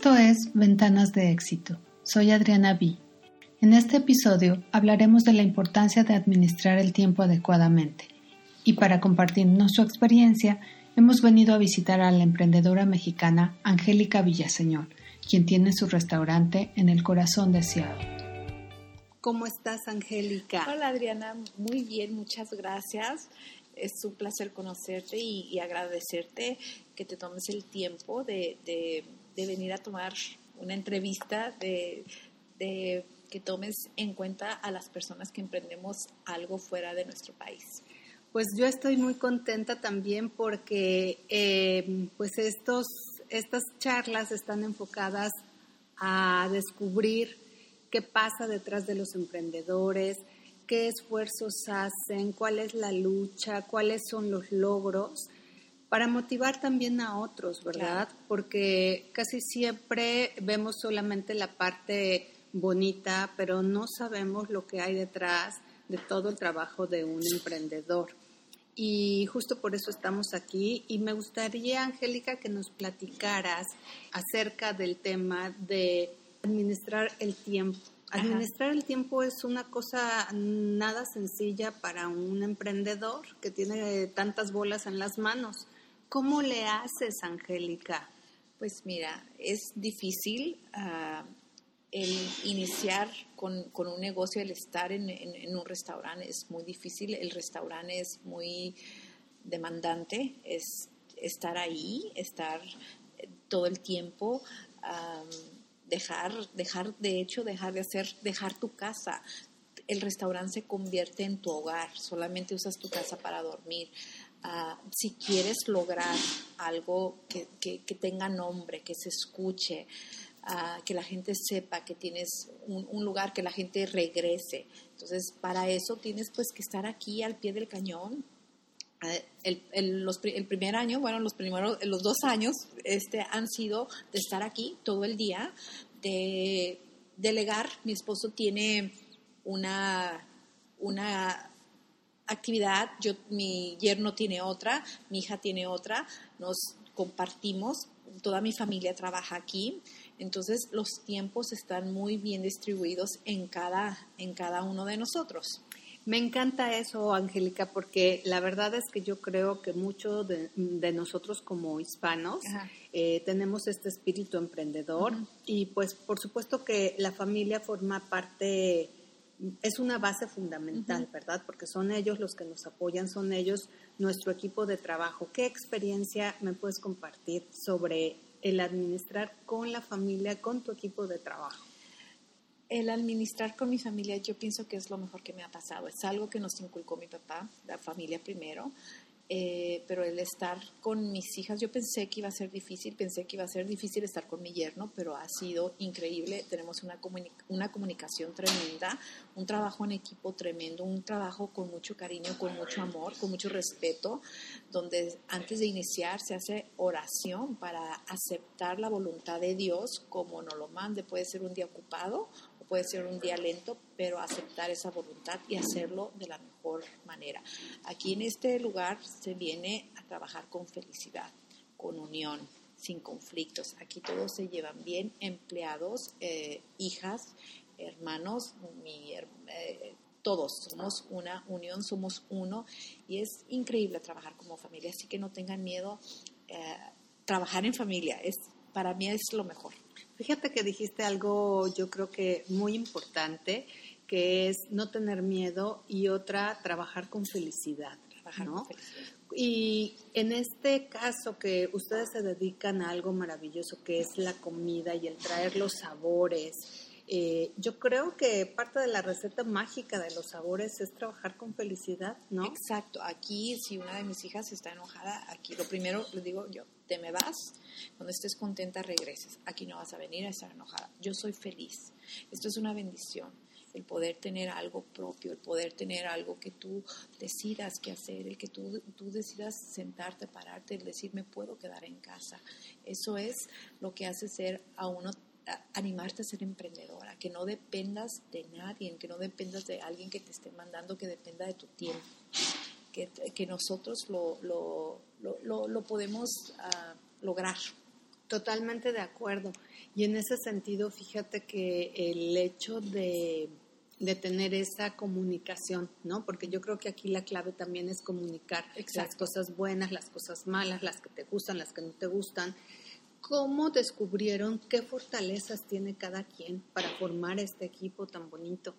Esto es Ventanas de Éxito. Soy Adriana B. En este episodio hablaremos de la importancia de administrar el tiempo adecuadamente. Y para compartirnos su experiencia, hemos venido a visitar a la emprendedora mexicana Angélica Villaseñor, quien tiene su restaurante en el corazón de Seattle. ¿Cómo estás, Angélica? Hola, Adriana. Muy bien, muchas gracias. Es un placer conocerte y, agradecerte que te tomes el tiempo de, venir a tomar una entrevista, de, que tomes en cuenta a las personas que emprendemos algo fuera de nuestro país. Pues yo estoy muy contenta también porque eh, pues estos, estas charlas están enfocadas a descubrir qué pasa detrás de los emprendedores, qué esfuerzos hacen, cuál es la lucha, cuáles son los logros, para motivar también a otros, ¿verdad? Porque casi siempre vemos solamente la parte bonita, pero no sabemos lo que hay detrás de todo el trabajo de un emprendedor. Y justo por eso estamos aquí. Y me gustaría, Angélica, que nos platicaras acerca del tema de administrar el tiempo. Administrar el tiempo es una cosa nada sencilla para un emprendedor que tiene tantas bolas en las manos. ¿Cómo le haces, Angélica? Pues mira, es difícil ah, el iniciar con, un negocio, el estar en, un restaurante es muy difícil. El restaurante es muy demandante, es estar ahí, estar todo el tiempo dejar, dejar, de hecho, dejar de hacer, dejar tu casa. El restaurante se convierte en tu hogar, solamente usas tu casa para dormir. Ah, si quieres lograr algo que, tenga nombre, que se escuche, ah, que la gente sepa que tienes un, lugar, que la gente regrese. Entonces, para eso tienes pues que estar aquí al pie del cañón. Ah, el, el, primer año, bueno, los primeros, los dos años, este, han sido de estar aquí todo el día, de delegar. Mi esposo tiene una, una actividad, yo, mi yerno tiene otra, mi hija tiene otra, nos compartimos, toda mi familia trabaja aquí, entonces los tiempos están muy bien distribuidos en cada, en cada uno de nosotros. Me encanta eso, Angélica, porque la verdad es que yo creo que muchos de, nosotros como hispanos eh, tenemos este espíritu emprendedor y pues por supuesto que la familia forma parte, es una base fundamental, ¿verdad? Porque son ellos los que nos apoyan, son ellos nuestro equipo de trabajo. ¿Qué experiencia me puedes compartir sobre el administrar con la familia, con tu equipo de trabajo? el administrar con mi familia yo pienso que es lo mejor que me ha pasado. Es algo que nos inculcó mi papá, la familia primero, eh, pero el estar con mis hijas, yo pensé que iba a ser difícil, pensé que iba a ser difícil estar con mi yerno, pero ha sido increíble. Tenemos una, una comunicación tremenda, un trabajo en equipo tremendo, un trabajo con mucho cariño, con mucho amor, con mucho respeto, donde antes de iniciar se hace oración para aceptar la voluntad de Dios como nos lo mande. Puede ser un día ocupado puede ser un día lento, pero aceptar esa voluntad y hacerlo de la mejor manera. Aquí en este lugar se viene a trabajar con felicidad, con unión, sin conflictos. Aquí todos se llevan bien, empleados, eh, hijas, hermanos, eh, todos somos una unión, somos uno y es increíble trabajar como familia, así que no tengan miedo. Eh, trabajar en familia es para mí es lo mejor. Fíjate que dijiste algo yo creo que muy importante, que es no tener miedo y otra, trabajar con felicidad. ¿no? Y en este caso que ustedes se dedican a algo maravilloso que es la comida y el traer los sabores, eh, yo creo que parte de la receta mágica de los sabores es trabajar con felicidad, ¿no? Exacto. Aquí, si una de mis hijas está enojada, aquí lo primero le digo yo, te me vas, cuando estés contenta regreses. Aquí no vas a venir a estar enojada. Yo soy feliz. Esto es una bendición. El poder tener algo propio, el poder tener algo que tú decidas qué hacer, el que tú, tú decidas sentarte, pararte, el decir me puedo quedar en casa. Eso es lo que hace ser a uno animarte a ser emprendedora, que no dependas de nadie, que no dependas de alguien que te esté mandando, que dependa de tu tiempo que, nosotros lo, lo, lo, lo podemos ah, lograr. Totalmente de acuerdo. Y en ese sentido, fíjate que el hecho de, de tener esa comunicación, ¿no? Porque yo creo que aquí la clave también es comunicar las cosas buenas, las cosas malas, las que te gustan, las que no te gustan. ¿Cómo descubrieron qué fortalezas tiene cada quien para formar este equipo tan bonito?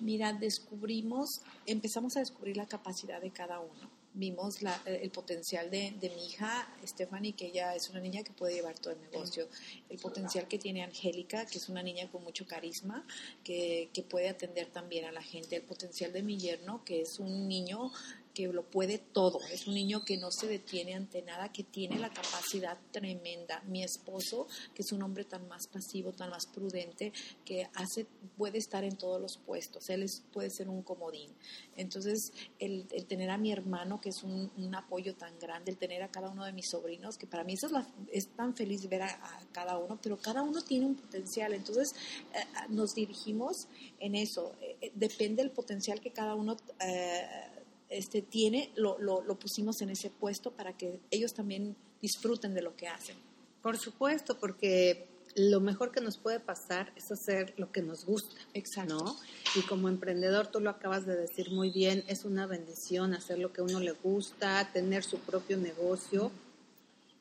Mira, descubrimos, empezamos a descubrir la capacidad de cada uno. Vimos la, eh, el potencial de, de, mi hija Stephanie, que ella es una niña que puede llevar todo el negocio, el potencial que tiene Angélica, que es una niña con mucho carisma, que, que puede atender también a la gente, el potencial de mi yerno, que es un niño que lo puede todo, es un niño que no se detiene ante nada, que tiene la capacidad tremenda. Mi esposo, que es un hombre tan más pasivo, tan más prudente, que hace, puede estar en todos los puestos, él puede ser un comodín. Entonces, el, tener a mi hermano, que es un, apoyo tan grande, el tener a cada uno de mis sobrinos, que para mí eso es, tan feliz ver a, cada uno, pero cada uno tiene un potencial. Entonces, eh, nos dirigimos en eso. Eh, depende del potencial que cada uno... Eh, este, tiene, lo, lo, lo pusimos en ese puesto para que ellos también disfruten de lo que hacen. Por supuesto, porque lo mejor que nos puede pasar es hacer lo que nos gusta. Exacto. ¿no? Y como emprendedor, tú lo acabas de decir muy bien, es una bendición hacer lo que a uno le gusta, tener su propio negocio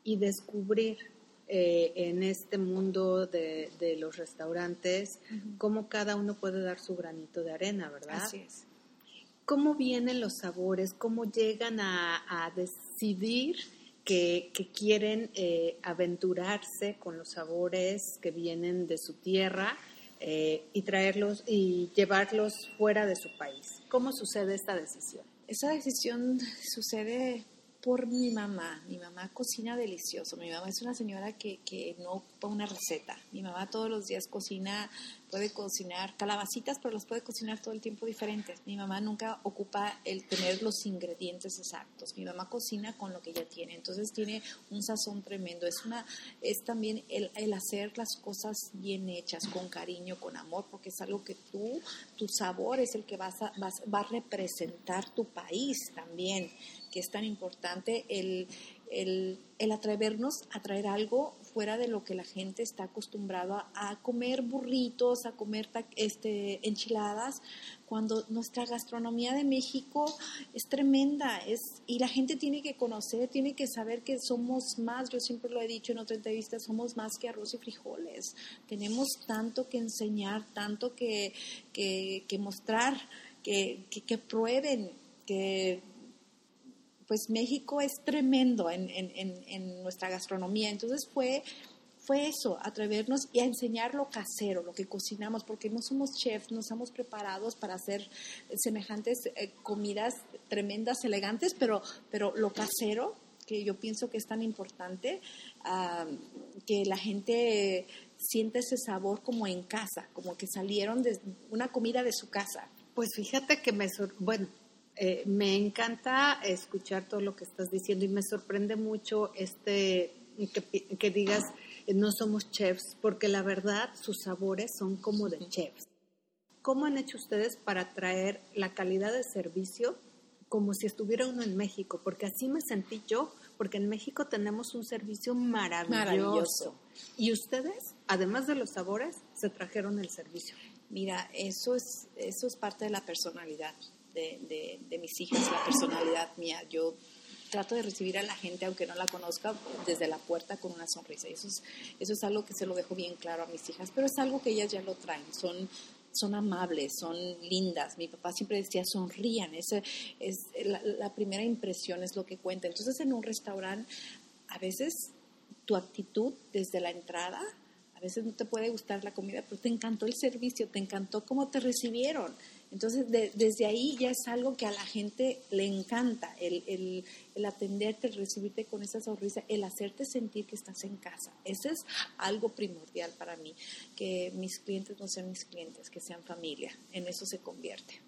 y descubrir eh, en este mundo de, de los restaurantes cómo cada uno puede dar su granito de arena, ¿verdad? Así es. ¿Cómo vienen los sabores? ¿Cómo llegan a, decidir que, quieren eh, aventurarse con los sabores que vienen de su tierra eh, y traerlos y llevarlos fuera de su país? ¿Cómo sucede esta decisión? Esa decisión sucede por mi mamá. Mi mamá cocina delicioso. Mi mamá es una señora que, que no pone una receta. Mi mamá todos los días cocina, puede cocinar calabacitas, pero las puede cocinar todo el tiempo diferentes. Mi mamá nunca ocupa el tener los ingredientes exactos. Mi mamá cocina con lo que ella tiene. Entonces tiene un sazón tremendo. Es, una, es también el, el hacer las cosas bien hechas, con cariño, con amor, porque es algo que tú, tu sabor es el que vas a, vas, va a representar tu país también que es tan importante el, el, el, atrevernos a traer algo fuera de lo que la gente está acostumbrada a, comer burritos, a comer este, enchiladas, cuando nuestra gastronomía de México es tremenda es, y la gente tiene que conocer, tiene que saber que somos más, yo siempre lo he dicho en otra entrevista, somos más que arroz y frijoles, tenemos tanto que enseñar, tanto que, que, que mostrar, que, que, que prueben, que pues México es tremendo en, nuestra gastronomía. Entonces fue, fue eso, atrevernos y a enseñar lo casero, lo que cocinamos, porque no somos chefs, no estamos preparados para hacer semejantes eh, comidas tremendas, elegantes, pero, pero lo casero, que yo pienso que es tan importante, que la gente siente ese sabor como en casa, como que salieron de una comida de su casa. Pues fíjate que me, bueno, eh, me encanta escuchar todo lo que estás diciendo y me sorprende mucho este que, digas eh, no somos chefs, porque la verdad sus sabores son como de chefs. ¿Cómo han hecho ustedes para traer la calidad de servicio como si estuviera uno en México? Porque así me sentí yo, porque en México tenemos un servicio maravilloso. maravilloso. Y ustedes, además de los sabores, se trajeron el servicio. Mira, eso es, eso es parte de la personalidad de, mis hijas, la personalidad mía. Yo trato de recibir a la gente, aunque no la conozca, desde la puerta con una sonrisa. Eso es, eso es algo que se lo dejo bien claro a mis hijas, pero es algo que ellas ya lo traen. Son, son amables, son lindas. Mi papá siempre decía, sonrían. Ese es la, la primera impresión es lo que cuenta. Entonces, en un restaurante, a veces tu actitud desde la entrada a veces no te puede gustar la comida, pero te encantó el servicio, te encantó cómo te recibieron. Entonces, desde ahí ya es algo que a la gente le encanta, el, el, el, atenderte, el recibirte con esa sonrisa, el hacerte sentir que estás en casa. Ese es algo primordial para mí, que mis clientes no sean mis clientes, que sean familia. En eso se convierte.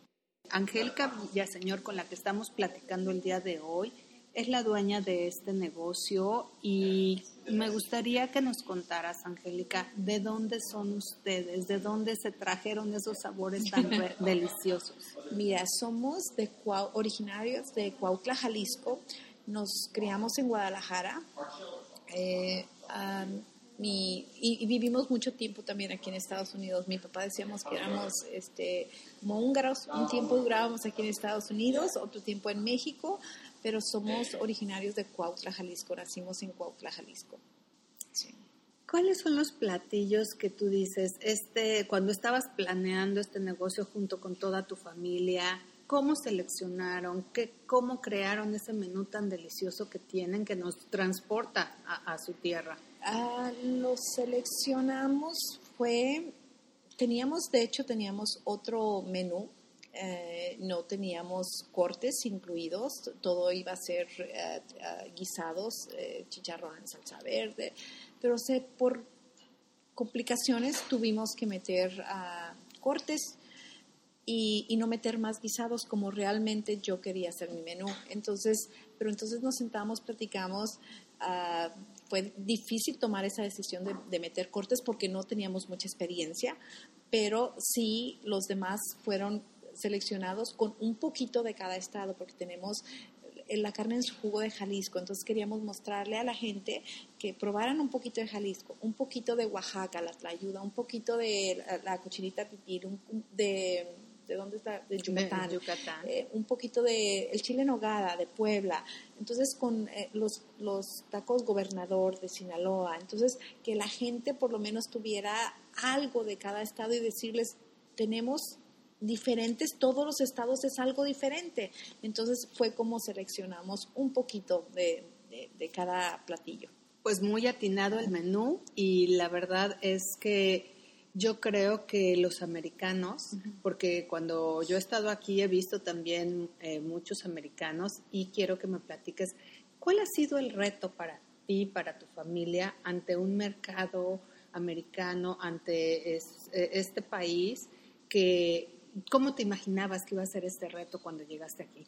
Angélica Villaseñor, con la que estamos platicando el día de hoy, es la dueña de este negocio y me gustaría que nos contaras, Angélica, de dónde son ustedes, de dónde se trajeron esos sabores tan deliciosos. Mira, somos de originarios de Cuautla, Jalisco. Nos criamos en Guadalajara. Eh, y, vivimos mucho tiempo también aquí en Estados Unidos. Mi papá decíamos que éramos este, como húngaros, un tiempo durábamos aquí en Estados Unidos, otro tiempo en México, pero somos originarios de Cuautla, Jalisco, nacimos en Cuautla, Jalisco. ¿Cuáles son los platillos que tú dices, este, cuando estabas planeando este negocio junto con toda tu familia, cómo seleccionaron, qué, cómo crearon ese menú tan delicioso que tienen que nos transporta a, su tierra? Ah, lo seleccionamos fue, teníamos, de hecho, teníamos otro menú. Eh, no teníamos cortes incluidos, todo iba a ser eh, eh, guisados, chicharrón en salsa verde, pero sé, por complicaciones tuvimos que meter uh, cortes y, no meter más guisados como realmente yo quería hacer mi menú. Entonces, pero entonces nos sentamos, platicamos. Uh, fue difícil tomar esa decisión de, de, meter cortes porque no teníamos mucha experiencia, pero sí los demás fueron seleccionados con un poquito de cada estado, porque tenemos la carne en su jugo de Jalisco. Entonces queríamos mostrarle a la gente que probaran un poquito de Jalisco, un poquito de Oaxaca, la tlayuda, un poquito de la, cochinita pipir, de ¿de dónde está? De Yucatán. Eh, un poquito de el chile nogada de Puebla. Entonces, con eh, los, los tacos gobernador de Sinaloa. Entonces, que la gente por lo menos tuviera algo de cada estado y decirles, tenemos diferentes, todos los estados es algo diferente. Entonces fue como seleccionamos un poquito de, cada platillo. Pues muy atinado el menú y la verdad es que yo creo que los americanos, porque cuando yo he estado aquí he visto también eh, muchos americanos y quiero que me platiques cuál ha sido el reto para ti, para tu familia, ante un mercado americano, ante este país que ¿Cómo te imaginabas que iba a ser este reto cuando llegaste aquí?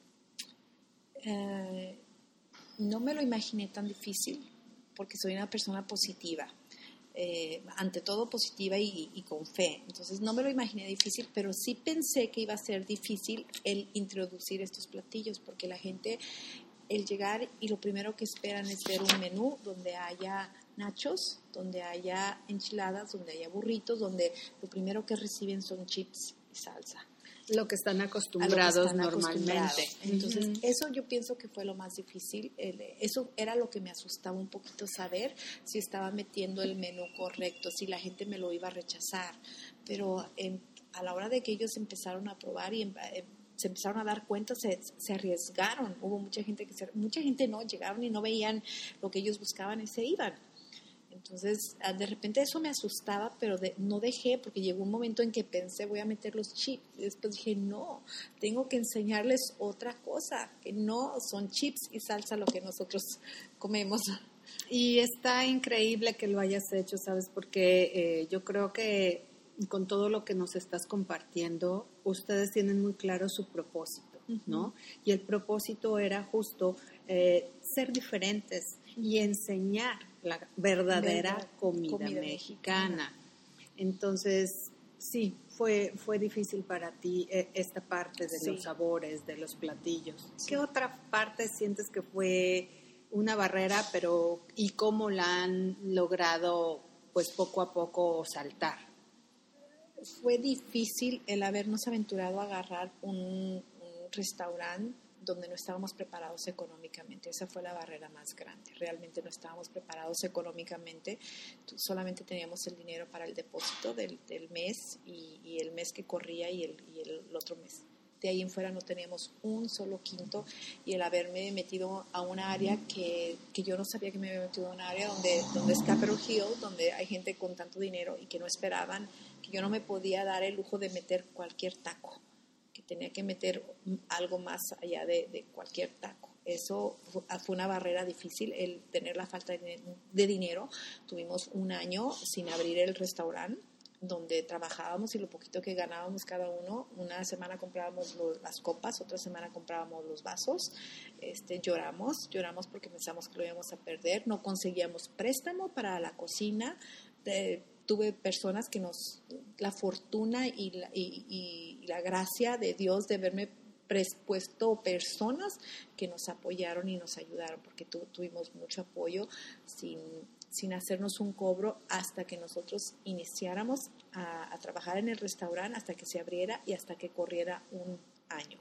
Eh, no me lo imaginé tan difícil porque soy una persona positiva, eh, ante todo positiva y, y, con fe. Entonces no me lo imaginé difícil, pero sí pensé que iba a ser difícil el introducir estos platillos porque la gente, el llegar y lo primero que esperan es ver un menú donde haya nachos, donde haya enchiladas, donde haya burritos, donde lo primero que reciben son chips salsa. Lo que están acostumbrados normalmente. Entonces, eso yo pienso que fue lo más difícil. eso era lo que me asustaba un poquito saber si estaba metiendo el menú correcto, si la gente me lo iba a rechazar. Pero a la hora de que ellos empezaron a probar y se empezaron a dar cuenta, se, se, arriesgaron. Hubo mucha gente que se, mucha gente no llegaron y no veían lo que ellos buscaban y se iban. Entonces, ah, de repente eso me asustaba, pero no dejé porque llegó un momento en que pensé, voy a meter los chips. Y después dije, no, tengo que enseñarles otra cosa, que no son chips y salsa lo que nosotros comemos. Y está increíble que lo hayas hecho, ¿sabes? Porque eh, yo creo que con todo lo que nos estás compartiendo, ustedes tienen muy claro su propósito, ¿no? Y el propósito era justo eh, ser diferentes y enseñar la verdadera comida, mexicana. Entonces, sí, fue, fue difícil para ti eh, esta parte de los sabores, de los platillos. ¿Qué otra parte sientes que fue una barrera, pero y cómo la han logrado, pues poco a poco saltar? Fue difícil el habernos aventurado a agarrar un, un restaurante donde no estábamos preparados económicamente. Esa fue la barrera más grande. Realmente no estábamos preparados económicamente. Solamente teníamos el dinero para el depósito del, mes y, el mes que corría y el, y el otro mes de ahí en fuera no teníamos un solo quinto y el haberme metido a una área que, que, yo no sabía que me había metido a una área donde, donde es Capitol Hill, donde hay gente con tanto dinero y que no esperaban, que yo no me podía dar el lujo de meter cualquier taco tenía que meter algo más allá de, cualquier taco. Eso fue una barrera difícil, el tener la falta de, dinero. Tuvimos un año sin abrir el restaurante donde trabajábamos y lo poquito que ganábamos cada uno, una semana comprábamos las copas, otra semana comprábamos los vasos, este, lloramos, lloramos porque pensamos que lo íbamos a perder, no conseguíamos préstamo para la cocina, de, tuve personas que nos, la fortuna y la, gracia de Dios de verme puesto personas que nos apoyaron y nos ayudaron, porque tuvimos mucho apoyo sin, sin hacernos un cobro hasta que nosotros iniciáramos a, a trabajar en el restaurante, hasta que se abriera y hasta que corriera un año.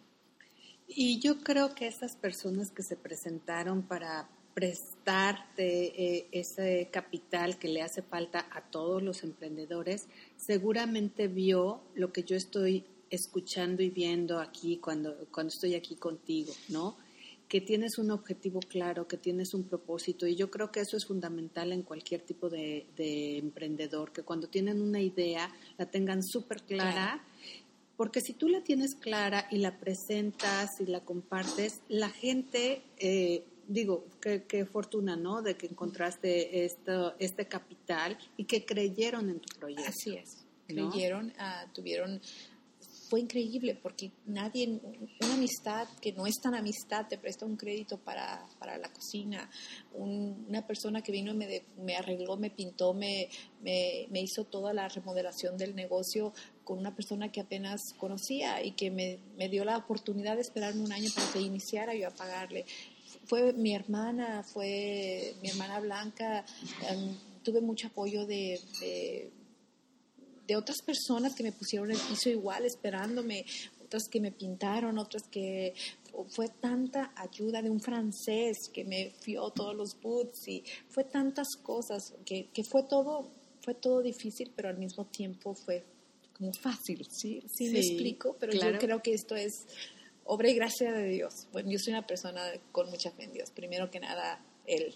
Y yo creo que esas personas que se presentaron para prestarte eh, ese capital que le hace falta a todos los emprendedores, seguramente vio lo que yo estoy escuchando y viendo aquí cuando, cuando estoy aquí contigo, ¿no? Que tienes un objetivo claro, que tienes un propósito y yo creo que eso es fundamental en cualquier tipo de, emprendedor, que cuando tienen una idea la tengan súper clara. Porque si tú la tienes clara y la presentas y la compartes, la gente eh, digo, qué, fortuna, ¿no? De que encontraste esto, este capital y que creyeron en tu proyecto. Así es, creyeron, ah, tuvieron, fue increíble porque nadie, una amistad que no es tan amistad, te presta un crédito para, para la cocina, una persona que vino y me, me arregló, me pintó, me, me, me hizo toda la remodelación del negocio con una persona que apenas conocía y que me, me, dio la oportunidad de esperarme un año para que iniciara yo a pagarle fue mi hermana, fue mi hermana Blanca, em, tuve mucho apoyo de, de, otras personas que me pusieron el piso igual esperándome, otras que me pintaron, otras que fue tanta ayuda de un francés que me fió todos los boots y fue tantas cosas que, que fue todo fue todo difícil pero al mismo tiempo fue como fácil sí sí, me explico pero yo creo que esto es obra y gracia de Dios. Bueno, yo soy una persona con mucha fe en Dios. Primero que nada, Él.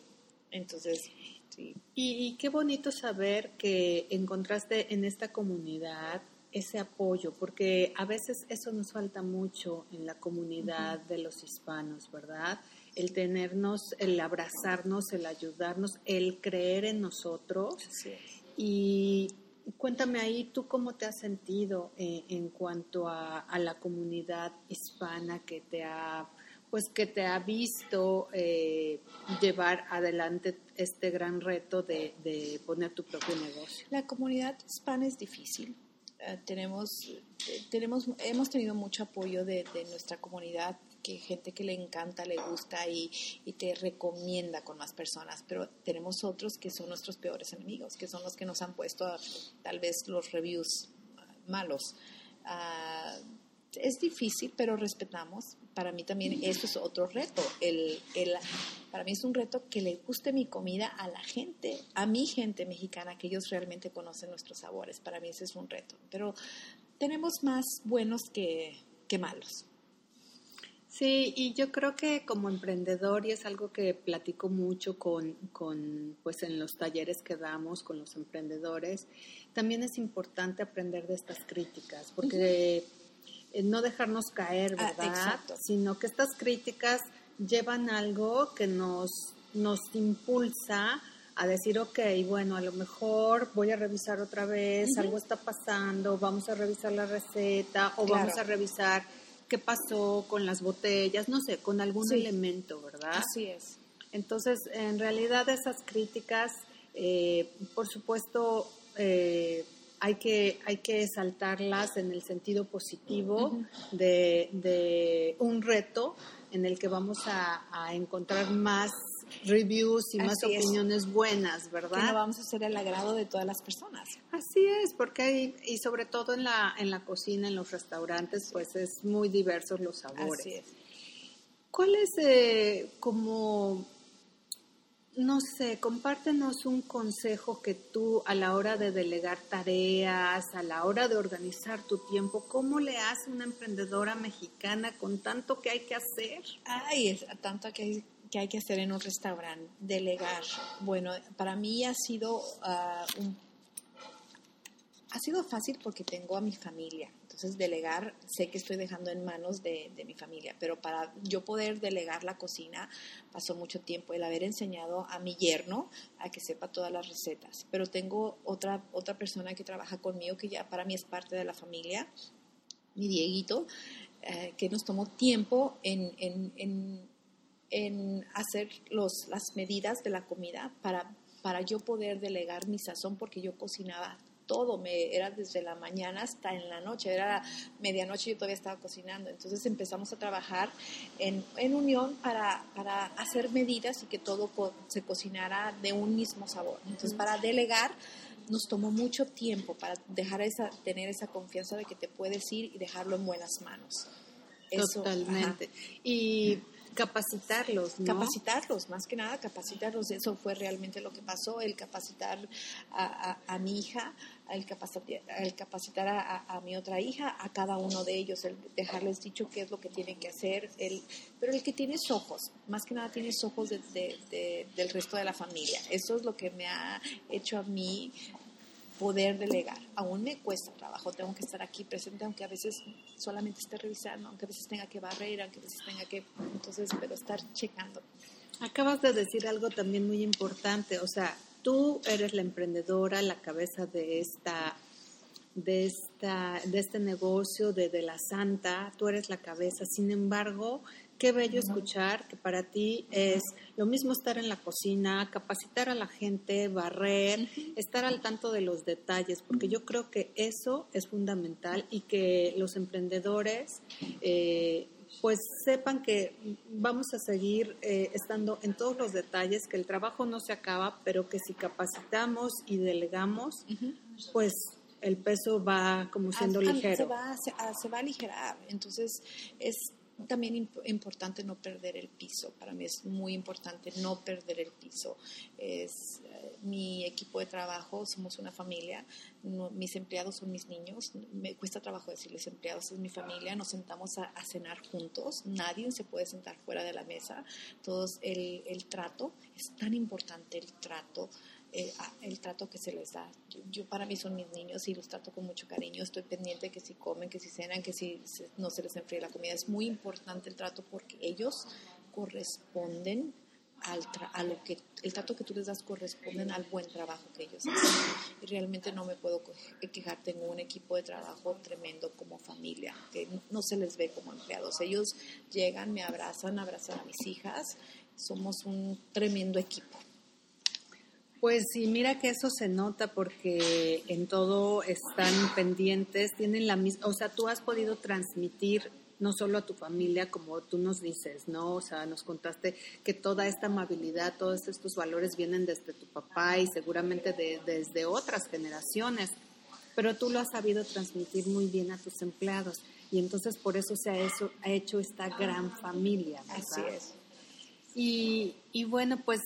Entonces, sí. Y, qué bonito saber que encontraste en esta comunidad ese apoyo, porque a veces eso nos falta mucho en la comunidad de los hispanos, ¿verdad? El tenernos, el abrazarnos, el ayudarnos, el creer en nosotros. Sí. Y Cuéntame ahí, ¿tú cómo te has sentido eh, en cuanto a, la comunidad hispana que te ha, pues que te ha visto eh, llevar adelante este gran reto de, poner tu propio negocio? La comunidad hispana es difícil. Eh, tenemos, tenemos, hemos tenido mucho apoyo de, de nuestra comunidad que gente que le encanta, le gusta y, te recomienda con más personas, pero tenemos otros que son nuestros peores enemigos, que son los que nos han puesto tal vez los reviews malos. Ah, es difícil, pero respetamos. Para mí también eso es otro reto. El, el, para mí es un reto que le guste mi comida a la gente, a mi gente mexicana, que ellos realmente conocen nuestros sabores. Para mí ese es un reto. Pero tenemos más buenos que, que malos. Sí, y yo creo que como emprendedor, y es algo que platico mucho con, con, pues en los talleres que damos con los emprendedores, también es importante aprender de estas críticas, porque eh, no dejarnos caer, ah, ¿verdad? Sino que estas críticas llevan algo que nos, nos impulsa a decir, ok, bueno, a lo mejor voy a revisar otra vez, algo está pasando, vamos a revisar la receta o vamos a revisar qué pasó con las botellas, no sé, con algún elemento, ¿verdad? Así es. Entonces, en realidad esas críticas, eh, por supuesto, eh, hay que, hay que saltarlas en el sentido positivo de, de, un reto en el que vamos a, a encontrar más reviews y más opiniones buenas, ¿verdad? Que no vamos a ser el agrado de todas las personas. Así es, porque hay, y sobre todo en la, en la cocina, en los restaurantes, pues es muy diversos los sabores. Así es. ¿Cuál es eh, como, no sé, compártenos un consejo que tú a la hora de delegar tareas, a la hora de organizar tu tiempo, ¿cómo le hace una emprendedora mexicana con tanto que hay que hacer? Ay, es tanto que hay que hay que hacer en un restaurante, delegar. Bueno, para mí ha sido ah, ha sido fácil porque tengo a mi familia. Entonces, delegar, sé que estoy dejando en manos de, mi familia, pero para yo poder delegar la cocina pasó mucho tiempo el haber enseñado a mi yerno a que sepa todas las recetas. Pero tengo otra, otra persona que trabaja conmigo que ya para mí es parte de la familia, mi Dieguito, eh, que nos tomó tiempo en en hacer los, las medidas de la comida para, para yo poder delegar mi sazón porque yo cocinaba todo, me, era desde la mañana hasta en la noche, era medianoche y yo todavía estaba cocinando. Entonces empezamos a trabajar en, en unión para, para, hacer medidas y que todo se cocinara de un mismo sabor. Entonces, para delegar, nos tomó mucho tiempo para dejar esa, tener esa confianza de que te puedes ir y dejarlo en buenas manos. Totalmente. Y capacitarlos. Capacitarlos, más que nada capacitarlos. Eso fue realmente lo que pasó, el capacitar a, mi hija, el capacitar, el capacitar a, mi otra hija, a cada uno de ellos, el dejarles dicho qué es lo que tienen que hacer. El, pero el que tienes ojos, más que nada tienes ojos del resto de la familia. Eso es lo que me ha hecho a mí poder delegar. Aún me cuesta trabajo, tengo que estar aquí presente, aunque a veces solamente esté revisando, aunque a veces tenga que barrer, aunque a veces tenga que, entonces, pero estar checando. Acabas de decir algo también muy importante, o sea, tú eres la emprendedora, la cabeza de esta de, esta, de este negocio, de, de la santa, tú eres la cabeza. Sin embargo, qué bello escuchar que para ti es lo mismo estar en la cocina, capacitar a la gente, barrer, estar al tanto de los detalles, porque yo creo que eso es fundamental y que los emprendedores eh, pues sepan que vamos a seguir eh, estando en todos los detalles, que el trabajo no se acaba, pero que si capacitamos y delegamos, pues el peso va como siendo ligero. Se va, se va a aligerar, entonces es también importante no perder el piso. Para mí es muy importante no perder el piso. Es eh, mi equipo de trabajo, somos una familia. mis empleados son mis niños. Me cuesta trabajo decirles empleados, es mi familia. Nos sentamos a, cenar juntos. Nadie se puede sentar fuera de la mesa. Todos el, el trato es tan importante el trato eh, el trato que se les da. Yo, para mí son mis niños y los trato con mucho cariño. Estoy pendiente que si comen, que si cenan, que si no se les enfríe la comida. Es muy importante el trato porque ellos corresponden al a lo que el trato que tú les das corresponden al buen trabajo que ellos hacen. Y realmente no me puedo quejar. Tengo un equipo de trabajo tremendo como familia, que no se les ve como empleados. Ellos llegan, me abrazan, abrazan a mis hijas. Somos un tremendo equipo. Pues sí, mira que eso se nota porque en todo están pendientes, tienen la misma, o sea, tú has podido transmitir no solo a tu familia, como tú nos dices, ¿no? O sea, nos contaste que toda esta amabilidad, todos estos valores vienen desde tu papá y seguramente desde otras generaciones, pero tú lo has sabido transmitir muy bien a tus empleados y entonces por eso se ha, ha hecho esta gran familia. Así es. Y, bueno, pues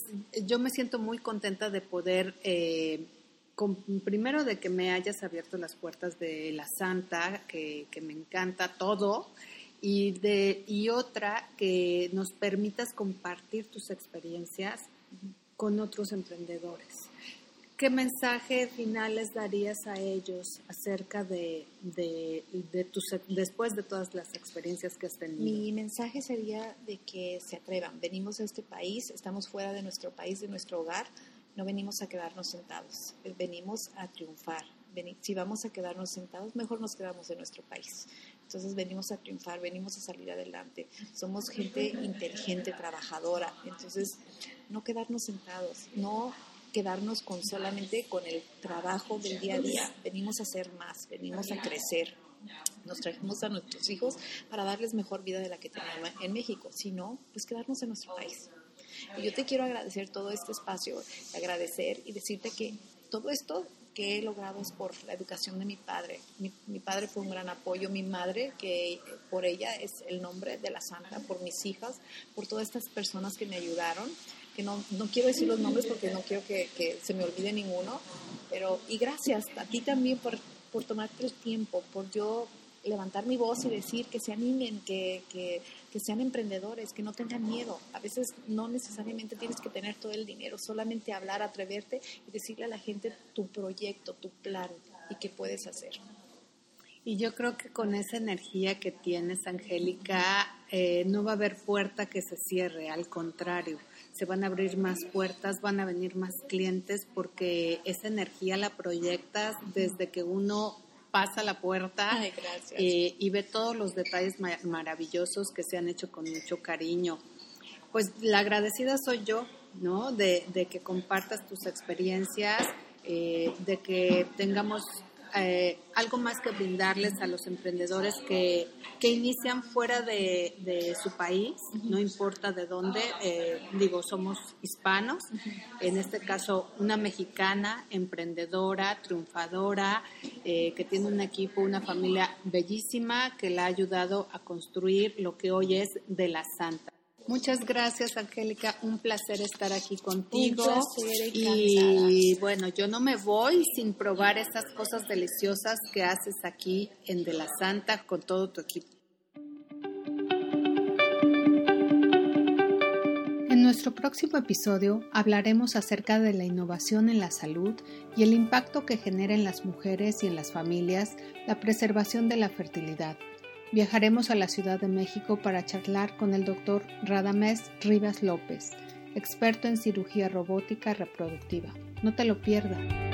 yo me siento muy contenta de poder, eh, primero de que me hayas abierto las puertas de la Santa, que, me encanta todo, y, de, y otra que nos permitas compartir tus experiencias con otros emprendedores. ¿Qué mensaje final les darías a ellos acerca de, de, tus, después de todas las experiencias que has tenido? Mi mensaje sería de que se atrevan. Venimos a este país, estamos fuera de nuestro país, de nuestro hogar, no venimos a quedarnos sentados, venimos a triunfar. Si vamos a quedarnos sentados, mejor nos quedamos en nuestro país. Entonces venimos a triunfar, venimos a salir adelante. Somos gente inteligente, trabajadora. Entonces, no quedarnos sentados, no quedarnos con solamente con el trabajo del día a día. Venimos a hacer más, venimos a crecer. Nos trajimos a nuestros hijos para darles mejor vida de la que tenían en México. Si no, pues quedarnos en nuestro país. Y yo te quiero agradecer todo este espacio, agradecer y decirte que todo esto que he logrado es por la educación de mi padre. Mi, mi, padre fue un gran apoyo, mi madre, que por ella es el nombre de la santa, por mis hijas, por todas estas personas que me ayudaron que no, no quiero decir los nombres porque no quiero que, que, se me olvide ninguno, pero y gracias a ti también por, por tomarte el tiempo, por yo levantar mi voz y decir que se animen, que, que, que, sean emprendedores, que no tengan miedo. A veces no necesariamente tienes que tener todo el dinero, solamente hablar, atreverte y decirle a la gente tu proyecto, tu plan y qué puedes hacer. Y yo creo que con esa energía que tienes, Angélica, eh, no va a haber puerta que se cierre, al contrario se van a abrir más puertas, van a venir más clientes porque esa energía la proyectas desde que uno pasa la puerta eh, y ve todos los detalles maravillosos que se han hecho con mucho cariño. Pues la agradecida soy yo, ¿no? De, que compartas tus experiencias. eh, de que tengamos eh, algo más que brindarles a los emprendedores que, que inician fuera de, su país, no importa de dónde, eh, digo, somos hispanos, en este caso una mexicana, emprendedora, triunfadora, eh, que tiene un equipo, una familia bellísima que la ha ayudado a construir lo que hoy es de la Santa. Muchas gracias, Angélica. Un placer estar aquí contigo. y bueno, yo no me voy sin probar esas cosas deliciosas que haces aquí en De la Santa con todo tu equipo. En nuestro próximo episodio hablaremos acerca de la innovación en la salud y el impacto que genera en las mujeres y en las familias la preservación de la fertilidad Viajaremos a la Ciudad de México para charlar con el doctor Radamés Rivas López, experto en cirugía robótica reproductiva. No te lo pierdas.